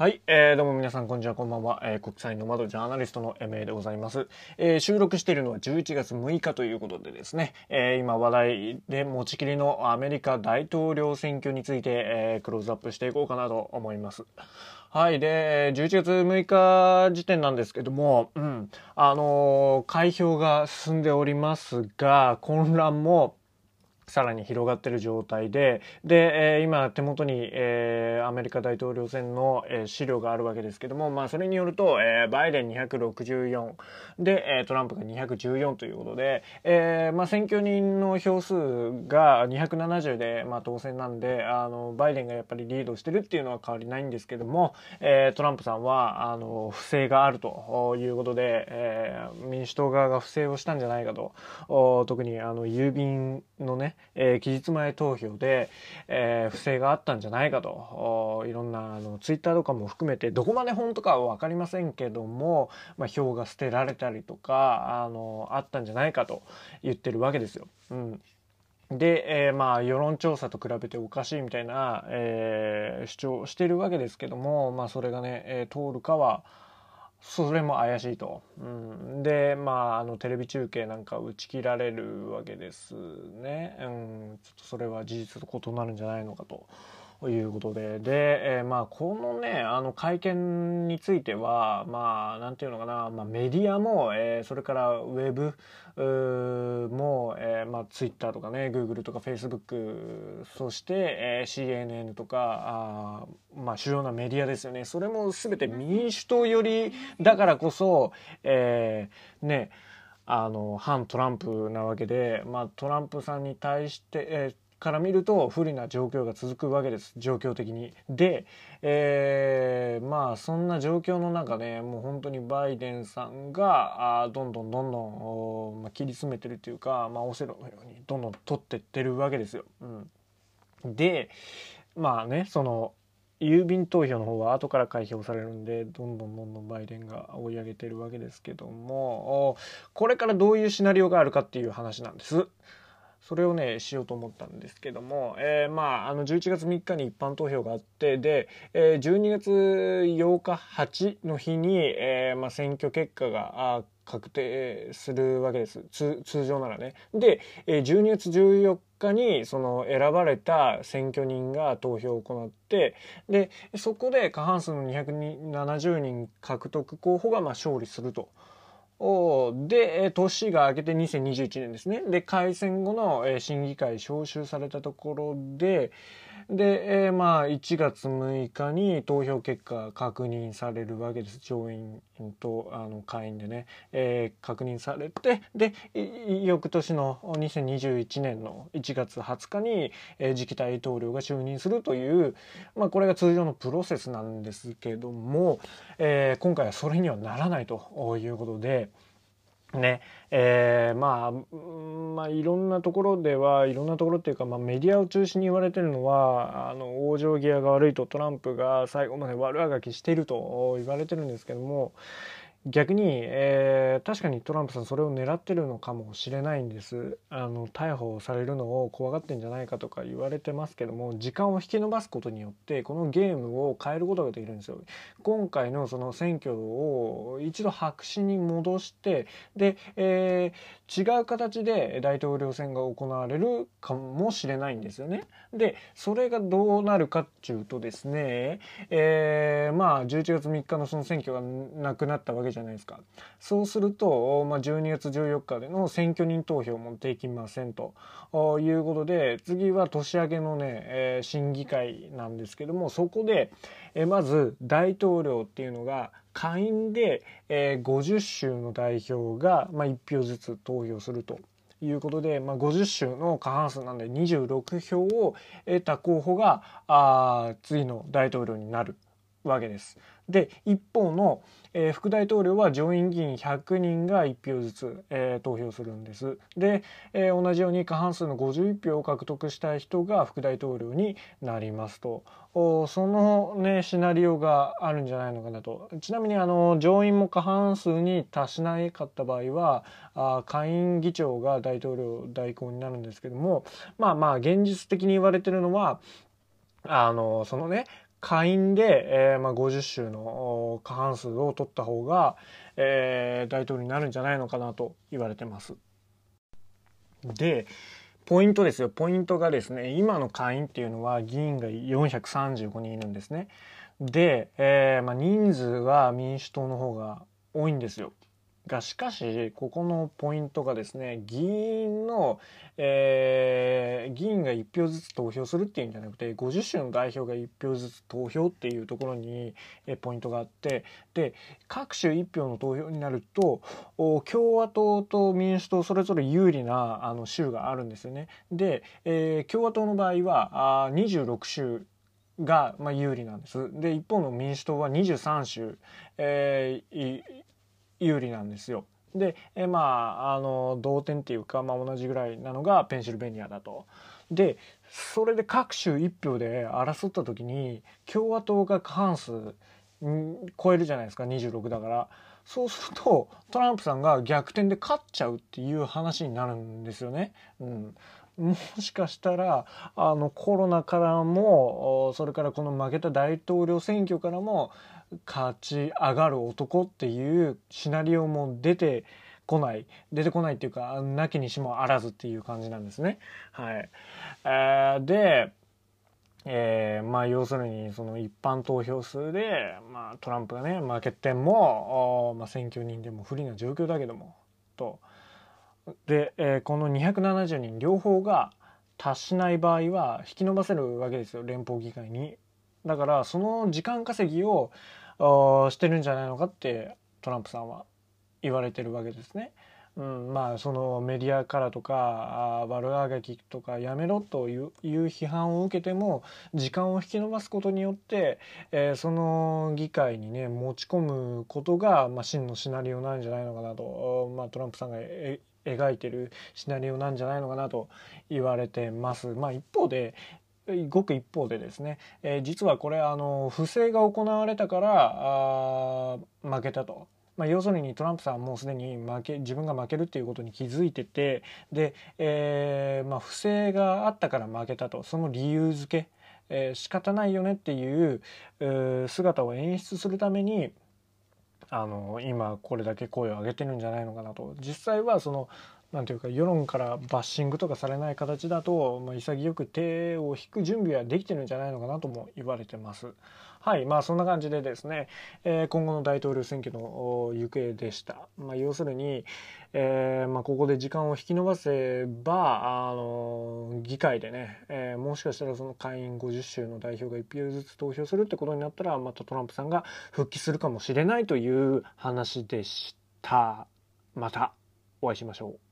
はい、えー、どうも皆さんこんにちは、こんばんは。えー、国際の窓ジャーナリストの MA でございます。えー、収録しているのは11月6日ということでですね、えー、今話題で持ちきりのアメリカ大統領選挙について、えー、クローズアップしていこうかなと思います。はい。で、11月6日時点なんですけども、うん。あのー、開票が進んでおりますが、混乱もさらに広がっている状態で、で、えー、今手元に、えー、アメリカ大統領選の、えー、資料があるわけですけども、まあそれによると、えー、バイデン264で、えー、トランプが214ということで、えー、まあ選挙人の票数が270で、まあ当選なんで、あの、バイデンがやっぱりリードしてるっていうのは変わりないんですけども、えー、トランプさんは、あの、不正があるということで、えー、民主党側が不正をしたんじゃないかと、特にあの、郵便のね、えー、期日前投票で、えー、不正があったんじゃないかといろんなあのツイッターとかも含めてどこまで本当かは分かりませんけども、まあ、票が捨てられたりとかあのあったんじゃないかと言ってるわけですよ。うんで、えー、まあ世論調査と比べておかしいみたいな、えー、主張してるわけですけども、まあ、それがね、えー、通るかはそれも怪しいと。うん、で、まあ、あの、テレビ中継なんか打ち切られるわけですね。うん、ちょっとそれは事実と異なるんじゃないのかと。いうことで。で、えー、まあ、このね、あの会見については、まあ、なんていうのかな、まあ、メディアも、えー、それからウェブも、えー、まあ、ツイッターとかね、グーグルとかフェイスブック、そして、えー、CNN とか、あまあ、主要なメディアですよね。それも全て民主党寄りだからこそ、えー、ね、あの、反トランプなわけで、まあ、トランプさんに対して、えーから見ると不利な状況が続くわけです状況的に。で、えー、まあそんな状況の中でもう本当にバイデンさんがあどんどんどんどん、まあ、切り詰めてるというか、まあ、オセロのようにどんどん取ってってるわけですよ。うん、でまあねその郵便投票の方は後から開票されるんでどんどんどんどんバイデンが追い上げてるわけですけどもこれからどういうシナリオがあるかっていう話なんです。それをねしようと思ったんですけども、えー、まああの11月3日に一般投票があってで、えー、12月8日8の日に、えーまあ、選挙結果が確定するわけです通常ならね。で、えー、12月14日にその選ばれた選挙人が投票を行ってでそこで過半数の270人獲得候補がま勝利すると。で、年が明けて2021年ですね。で、改選後の審議会招集されたところで、で、えー、まあ、1月6日に投票結果が確認されるわけです。上院とあの下院でね、えー、確認されて、で、翌年の2021年の1月20日に、えー、次期大統領が就任するという、まあ、これが通常のプロセスなんですけども、えー、今回はそれにはならないということで、ねえー、まあ、まあいろんなところではいろんなところっていうか、まあ、メディアを中心に言われてるのはあの往生際が悪いとトランプが最後まで悪あがきしていると言われてるんですけども逆に、えー、確かにトランプさんそれを狙ってるのかもしれないんです。あの逮捕されるのを怖がってんじゃないかとか言われてますけども時間を引き延ばすことによってこのゲームを変えることができるんですよ。今回のその選挙を一度白紙に戻してで、えー、違う形で大統領選が行われるかもしれないんですよね。でそれがどうなるかっていうとですね、えー、まあ11月3日のその選挙がなくなったわけじゃないですか。そうすると、まあ、12月14日での選挙人投票もできませんということで次は年明けのね、えー、審議会なんですけどもそこで、えー、まず大統領っていうのが下院で、えー、50州の代表が、まあ、1票ずつ投票すると。いうことで、まあ、50州の過半数なんで26票を得た候補があ次の大統領になるわけです。で一方の、えー、副大統領は上院議員100人が1票ずつ、えー、投票するんです。で、えー、同じように過半数の51票を獲得した人が副大統領になりますとそのねシナリオがあるんじゃないのかなとちなみにあの上院も過半数に達しなかった場合はあ下院議長が大統領代行になるんですけどもまあまあ現実的に言われてるのはあのそのね下院で、えーまあ、50州の過半数を取った方が、えー、大統領になるんじゃないのかなと言われてます。でポイントですよポイントがですね今の下院っていうのは議員が435人いるんですね。で、えーまあ、人数は民主党の方が多いんですよ。がしかしここのポイントがですね議員の、えー、議員が1票ずつ投票するっていうんじゃなくて50州の代表が1票ずつ投票っていうところに、え、ポイントがあってで各州1票の投票になると共和党と民主党それぞれ有利なあの州があるんですよね。で、えー、共和党の場合はあ26州が、まあ、有利なんです。で一方の民主党は23州、えー、有利なんですよ。で、えまああの同点っていうか、まあ、同じぐらいなのがペンシルベニアだと。でそれで各州1票で争った時に共和党が過半数超えるじゃないですか26だから。そうするとトランプさんが逆転で勝っちゃうっていう話になるんですよね。うん、もしかしたらあのコロナからもそれからこの負けた大統領選挙からも勝ち上がる男っていうシナリオも出てこない出てこないっていうかなきにしもあらずっていう感じなんですね。はいえー、で、えー、まあ要するにその一般投票数で、まあ、トランプがね負けても、まあ、選挙人でも不利な状況だけどもと。で、えー、この270人両方が達しない場合は引き延ばせるわけですよ連邦議会に。だからその時間稼ぎをしてるんじゃないのかってトランプさんは言われてるわけですね。うん、まあそのメディアからとか悪あがきとかやめろという批判を受けても時間を引き延ばすことによって、えー、その議会にね持ち込むことが、まあ、真のシナリオなんじゃないのかなと、まあ、トランプさんが描いてるシナリオなんじゃないのかなと言われてます。まあ、一方でごく一方でですね、えー、実はこれあの不正が行われたからあ負けたと。まあ、要するにトランプさんはもうすでに負け自分が負けるっていうことに気づいててで、えーまあ、不正があったから負けたとその理由付け、えー、仕方ないよねっていう姿を演出するためにあの今これだけ声を上げてるんじゃないのかなと実際はそのなんていうか世論からバッシングとかされない形だと、まあ、潔く手を引く準備はできてるんじゃないのかなとも言われてます。はいまあそんな感じでですね、えー、今後の大統領選挙の行方でした。まあ、要するに、えーまあ、ここで時間を引き延ばせばあの議会でね、えー、もしかしたらその会員50州の代表が1票ずつ投票するってことになったらまたトランプさんが復帰するかもしれないという話でした。またお会いしましょう。